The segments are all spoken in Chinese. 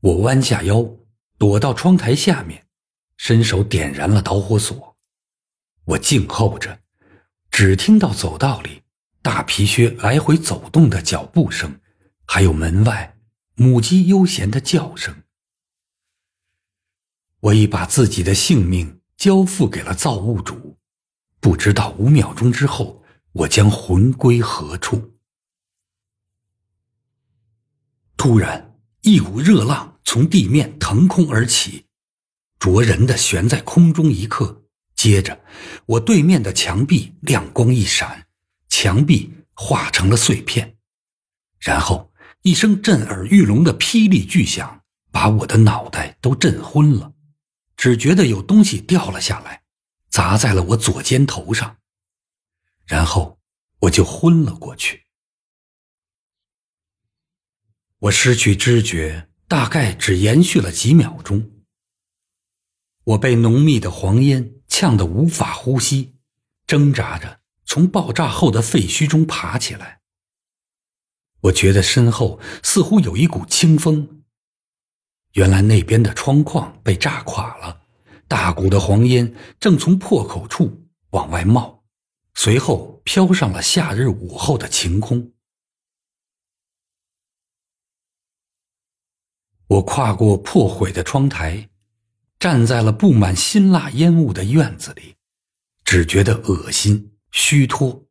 我弯下腰，躲到窗台下面，伸手点燃了导火索。我静候着，只听到走道里大皮靴来回走动的脚步声，还有门外母鸡悠闲的叫声。我已把自己的性命交付给了造物主，不知道五秒钟之后，我将魂归何处。突然，一股热浪。从地面腾空而起，灼人的悬在空中一刻。接着，我对面的墙壁亮光一闪，墙壁化成了碎片。然后，一声震耳欲聋的霹雳巨响，把我的脑袋都震昏了。只觉得有东西掉了下来，砸在了我左肩头上，然后我就昏了过去。我失去知觉。大概只延续了几秒钟，我被浓密的黄烟呛得无法呼吸，挣扎着从爆炸后的废墟中爬起来。我觉得身后似乎有一股清风，原来那边的窗框被炸垮了，大股的黄烟正从破口处往外冒，随后飘上了夏日午后的晴空。我跨过破毁的窗台，站在了布满辛辣烟雾的院子里，只觉得恶心、虚脱，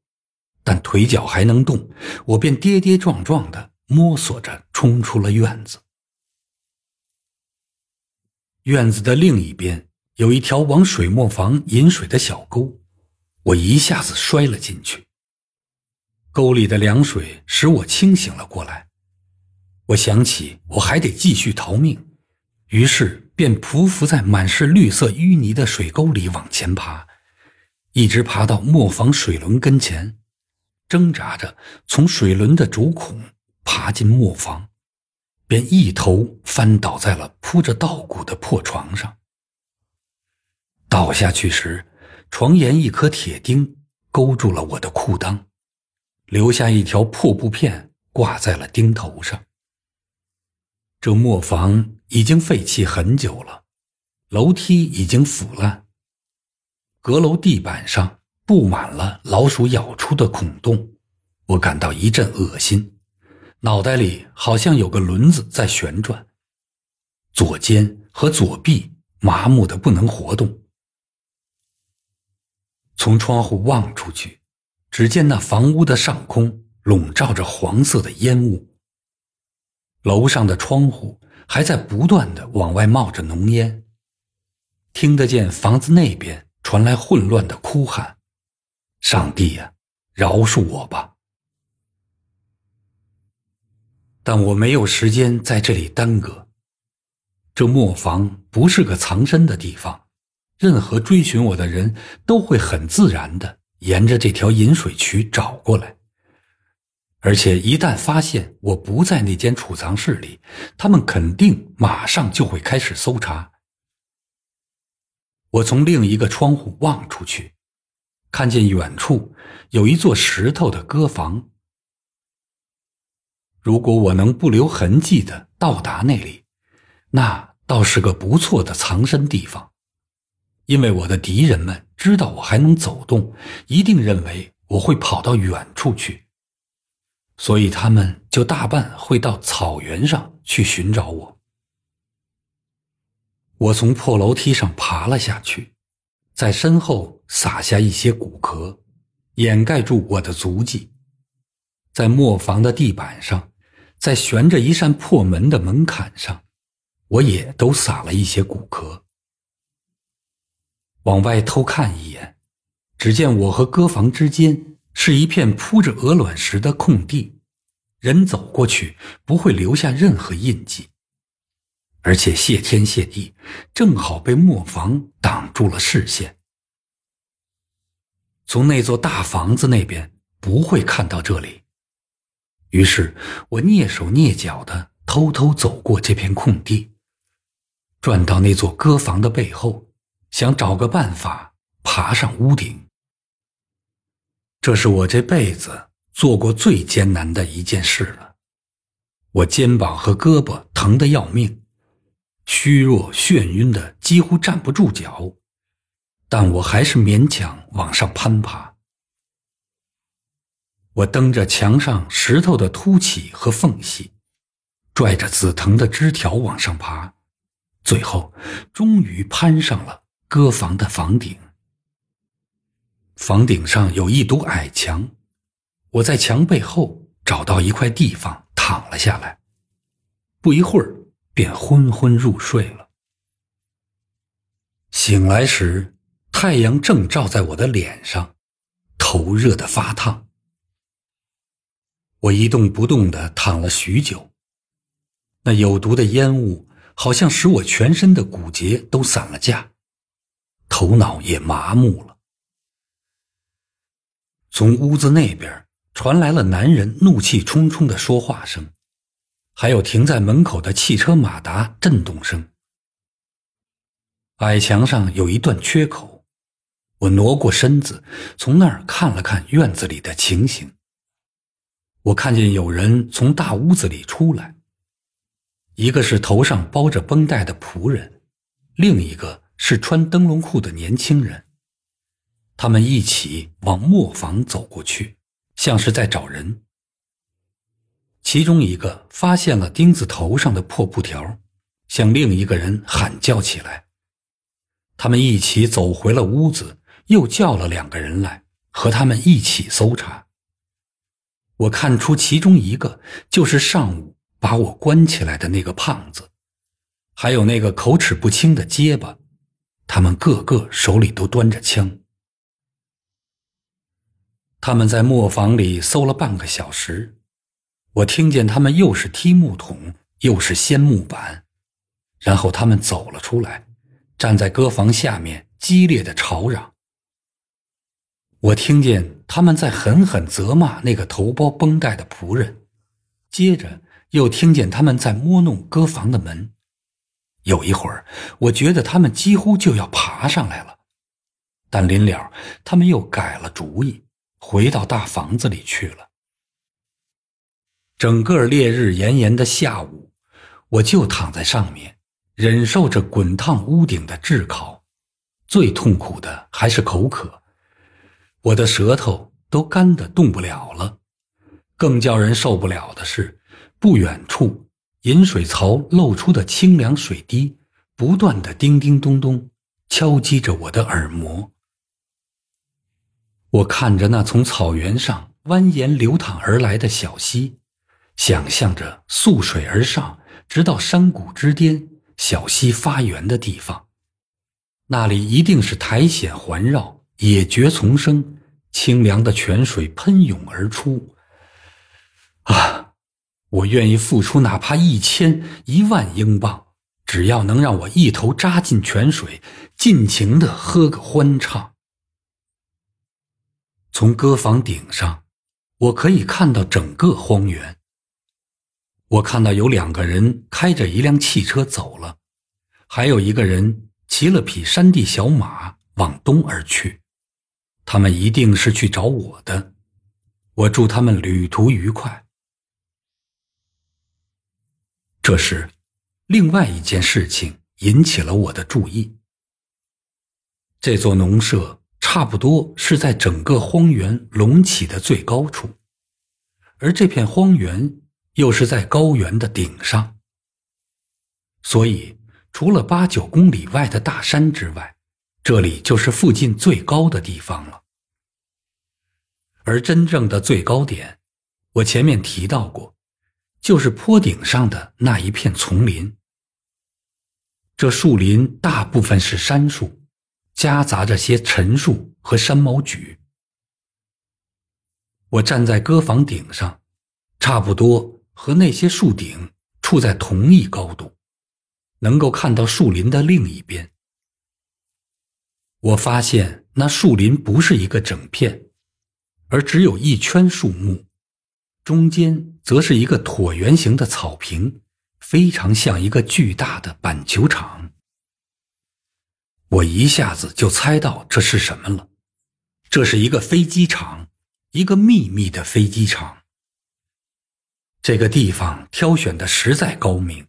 但腿脚还能动，我便跌跌撞撞的摸索着冲出了院子。院子的另一边有一条往水磨房引水的小沟，我一下子摔了进去。沟里的凉水使我清醒了过来。我想起我还得继续逃命，于是便匍匐在满是绿色淤泥的水沟里往前爬，一直爬到磨坊水轮跟前，挣扎着从水轮的主孔爬进磨坊，便一头翻倒在了铺着稻谷的破床上。倒下去时，床沿一颗铁钉勾住了我的裤裆，留下一条破布片挂在了钉头上。这磨坊已经废弃很久了，楼梯已经腐烂，阁楼地板上布满了老鼠咬出的孔洞，我感到一阵恶心，脑袋里好像有个轮子在旋转，左肩和左臂麻木的不能活动。从窗户望出去，只见那房屋的上空笼罩着黄色的烟雾。楼上的窗户还在不断的往外冒着浓烟，听得见房子那边传来混乱的哭喊：“上帝呀，饶恕我吧！”但我没有时间在这里耽搁。这磨坊不是个藏身的地方，任何追寻我的人都会很自然的沿着这条引水渠找过来。而且一旦发现我不在那间储藏室里，他们肯定马上就会开始搜查。我从另一个窗户望出去，看见远处有一座石头的鸽房。如果我能不留痕迹的到达那里，那倒是个不错的藏身地方，因为我的敌人们知道我还能走动，一定认为我会跑到远处去。所以他们就大半会到草原上去寻找我。我从破楼梯上爬了下去，在身后撒下一些骨壳，掩盖住我的足迹。在磨坊的地板上，在悬着一扇破门的门槛上，我也都撒了一些骨壳。往外偷看一眼，只见我和鸽房之间。是一片铺着鹅卵石的空地，人走过去不会留下任何印记。而且谢天谢地，正好被磨坊挡住了视线。从那座大房子那边不会看到这里。于是我蹑手蹑脚的偷偷走过这片空地，转到那座鸽房的背后，想找个办法爬上屋顶。这是我这辈子做过最艰难的一件事了，我肩膀和胳膊疼得要命，虚弱眩晕的几乎站不住脚，但我还是勉强往上攀爬。我蹬着墙上石头的凸起和缝隙，拽着紫藤的枝条往上爬，最后终于攀上了歌房的房顶。房顶上有一堵矮墙，我在墙背后找到一块地方躺了下来，不一会儿便昏昏入睡了。醒来时，太阳正照在我的脸上，头热得发烫。我一动不动地躺了许久，那有毒的烟雾好像使我全身的骨节都散了架，头脑也麻木了。从屋子那边传来了男人怒气冲冲的说话声，还有停在门口的汽车马达震动声。矮墙上有一段缺口，我挪过身子，从那儿看了看院子里的情形。我看见有人从大屋子里出来，一个是头上包着绷带的仆人，另一个是穿灯笼裤的年轻人。他们一起往磨坊走过去，像是在找人。其中一个发现了钉子头上的破布条，向另一个人喊叫起来。他们一起走回了屋子，又叫了两个人来和他们一起搜查。我看出其中一个就是上午把我关起来的那个胖子，还有那个口齿不清的结巴，他们个个手里都端着枪。他们在磨坊里搜了半个小时，我听见他们又是踢木桶，又是掀木板，然后他们走了出来，站在歌房下面激烈的吵嚷。我听见他们在狠狠责骂那个头包绷带的仆人，接着又听见他们在摸弄歌房的门。有一会儿，我觉得他们几乎就要爬上来了，但临了，他们又改了主意。回到大房子里去了。整个烈日炎炎的下午，我就躺在上面，忍受着滚烫屋顶的炙烤。最痛苦的还是口渴，我的舌头都干得动不了了。更叫人受不了的是，不远处饮水槽露出的清凉水滴，不断的叮叮咚咚敲击着我的耳膜。我看着那从草原上蜿蜒流淌而来的小溪，想象着溯水而上，直到山谷之巅，小溪发源的地方，那里一定是苔藓环绕，野蕨丛生，清凉的泉水喷涌而出。啊，我愿意付出哪怕一千一万英镑，只要能让我一头扎进泉水，尽情的喝个欢畅。从歌房顶上，我可以看到整个荒原。我看到有两个人开着一辆汽车走了，还有一个人骑了匹山地小马往东而去。他们一定是去找我的。我祝他们旅途愉快。这时，另外一件事情引起了我的注意。这座农舍。差不多是在整个荒原隆起的最高处，而这片荒原又是在高原的顶上，所以除了八九公里外的大山之外，这里就是附近最高的地方了。而真正的最高点，我前面提到过，就是坡顶上的那一片丛林。这树林大部分是杉树。夹杂着些陈树和山毛榉。我站在歌房顶上，差不多和那些树顶处在同一高度，能够看到树林的另一边。我发现那树林不是一个整片，而只有一圈树木，中间则是一个椭圆形的草坪，非常像一个巨大的板球场。我一下子就猜到这是什么了，这是一个飞机场，一个秘密的飞机场。这个地方挑选的实在高明，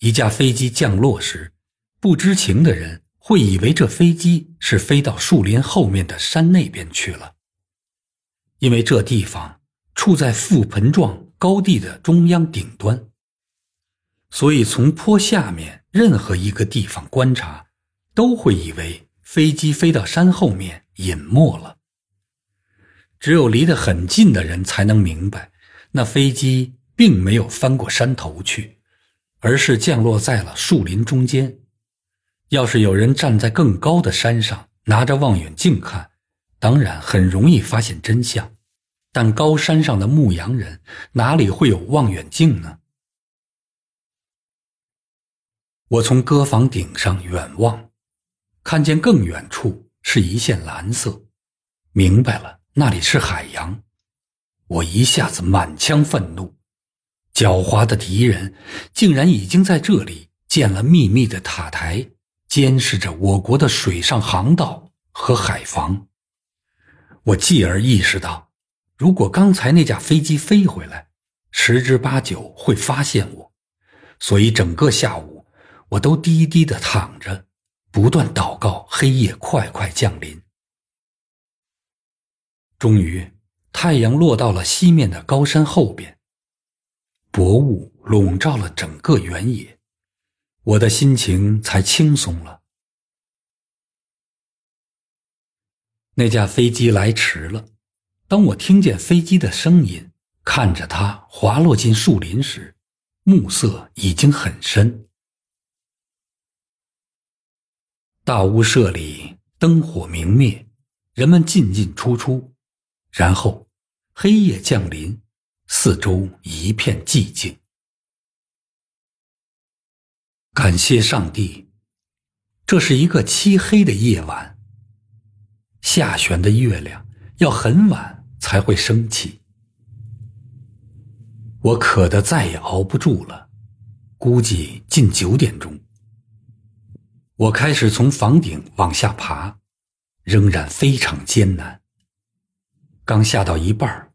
一架飞机降落时，不知情的人会以为这飞机是飞到树林后面的山那边去了，因为这地方处在覆盆状高地的中央顶端，所以从坡下面任何一个地方观察，都会以为飞机飞到山后面隐没了。只有离得很近的人才能明白，那飞机并没有翻过山头去，而是降落在了树林中间。要是有人站在更高的山上，拿着望远镜看，当然很容易发现真相。但高山上的牧羊人哪里会有望远镜呢？我从鸽房顶上远望，看见更远处是一线蓝色，明白了。那里是海洋，我一下子满腔愤怒。狡猾的敌人竟然已经在这里建了秘密的塔台，监视着我国的水上航道和海防。我继而意识到，如果刚才那架飞机飞回来，十之八九会发现我。所以整个下午，我都低低的躺着，不断祷告黑夜快快降临。终于，太阳落到了西面的高山后边，薄雾笼罩了整个原野，我的心情才轻松了。那架飞机来迟了，当我听见飞机的声音，看着它滑落进树林时，暮色已经很深。大屋舍里灯火明灭，人们进进出出。然后，黑夜降临，四周一片寂静。感谢上帝，这是一个漆黑的夜晚。下弦的月亮要很晚才会升起。我渴得再也熬不住了，估计近九点钟。我开始从房顶往下爬，仍然非常艰难。刚下到一半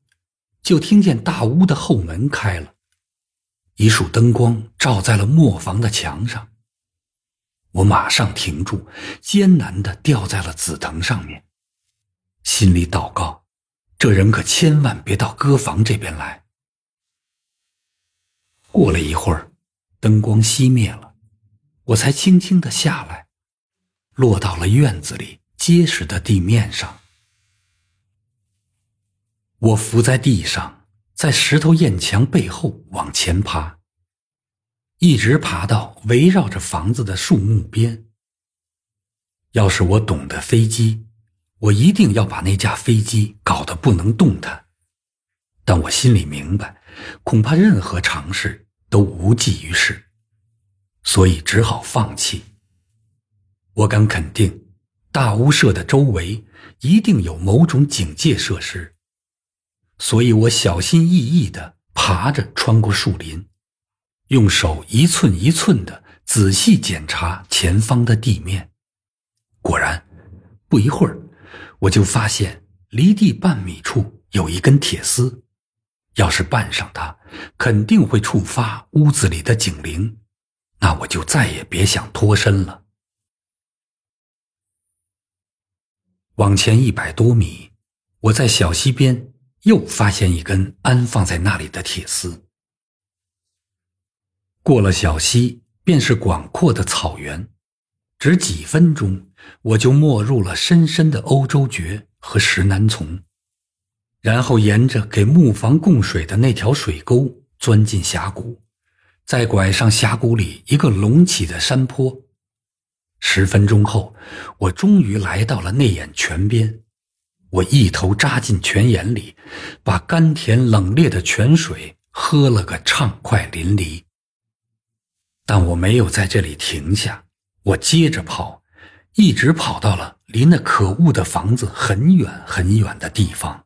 就听见大屋的后门开了，一束灯光照在了磨房的墙上。我马上停住，艰难的吊在了紫藤上面，心里祷告：这人可千万别到歌房这边来。过了一会儿，灯光熄灭了，我才轻轻的下来，落到了院子里结实的地面上。我伏在地上，在石头堰墙背后往前爬，一直爬到围绕着房子的树木边。要是我懂得飞机，我一定要把那架飞机搞得不能动弹。但我心里明白，恐怕任何尝试都无济于事，所以只好放弃。我敢肯定，大屋舍的周围一定有某种警戒设施。所以我小心翼翼地爬着穿过树林，用手一寸一寸地仔细检查前方的地面。果然，不一会儿，我就发现离地半米处有一根铁丝，要是绊上它，肯定会触发屋子里的警铃，那我就再也别想脱身了。往前一百多米，我在小溪边。又发现一根安放在那里的铁丝。过了小溪，便是广阔的草原，只几分钟，我就没入了深深的欧洲蕨和石楠丛，然后沿着给木房供水的那条水沟钻进峡谷，再拐上峡谷里一个隆起的山坡。十分钟后，我终于来到了内眼泉边。我一头扎进泉眼里，把甘甜冷冽的泉水喝了个畅快淋漓。但我没有在这里停下，我接着跑，一直跑到了离那可恶的房子很远很远的地方。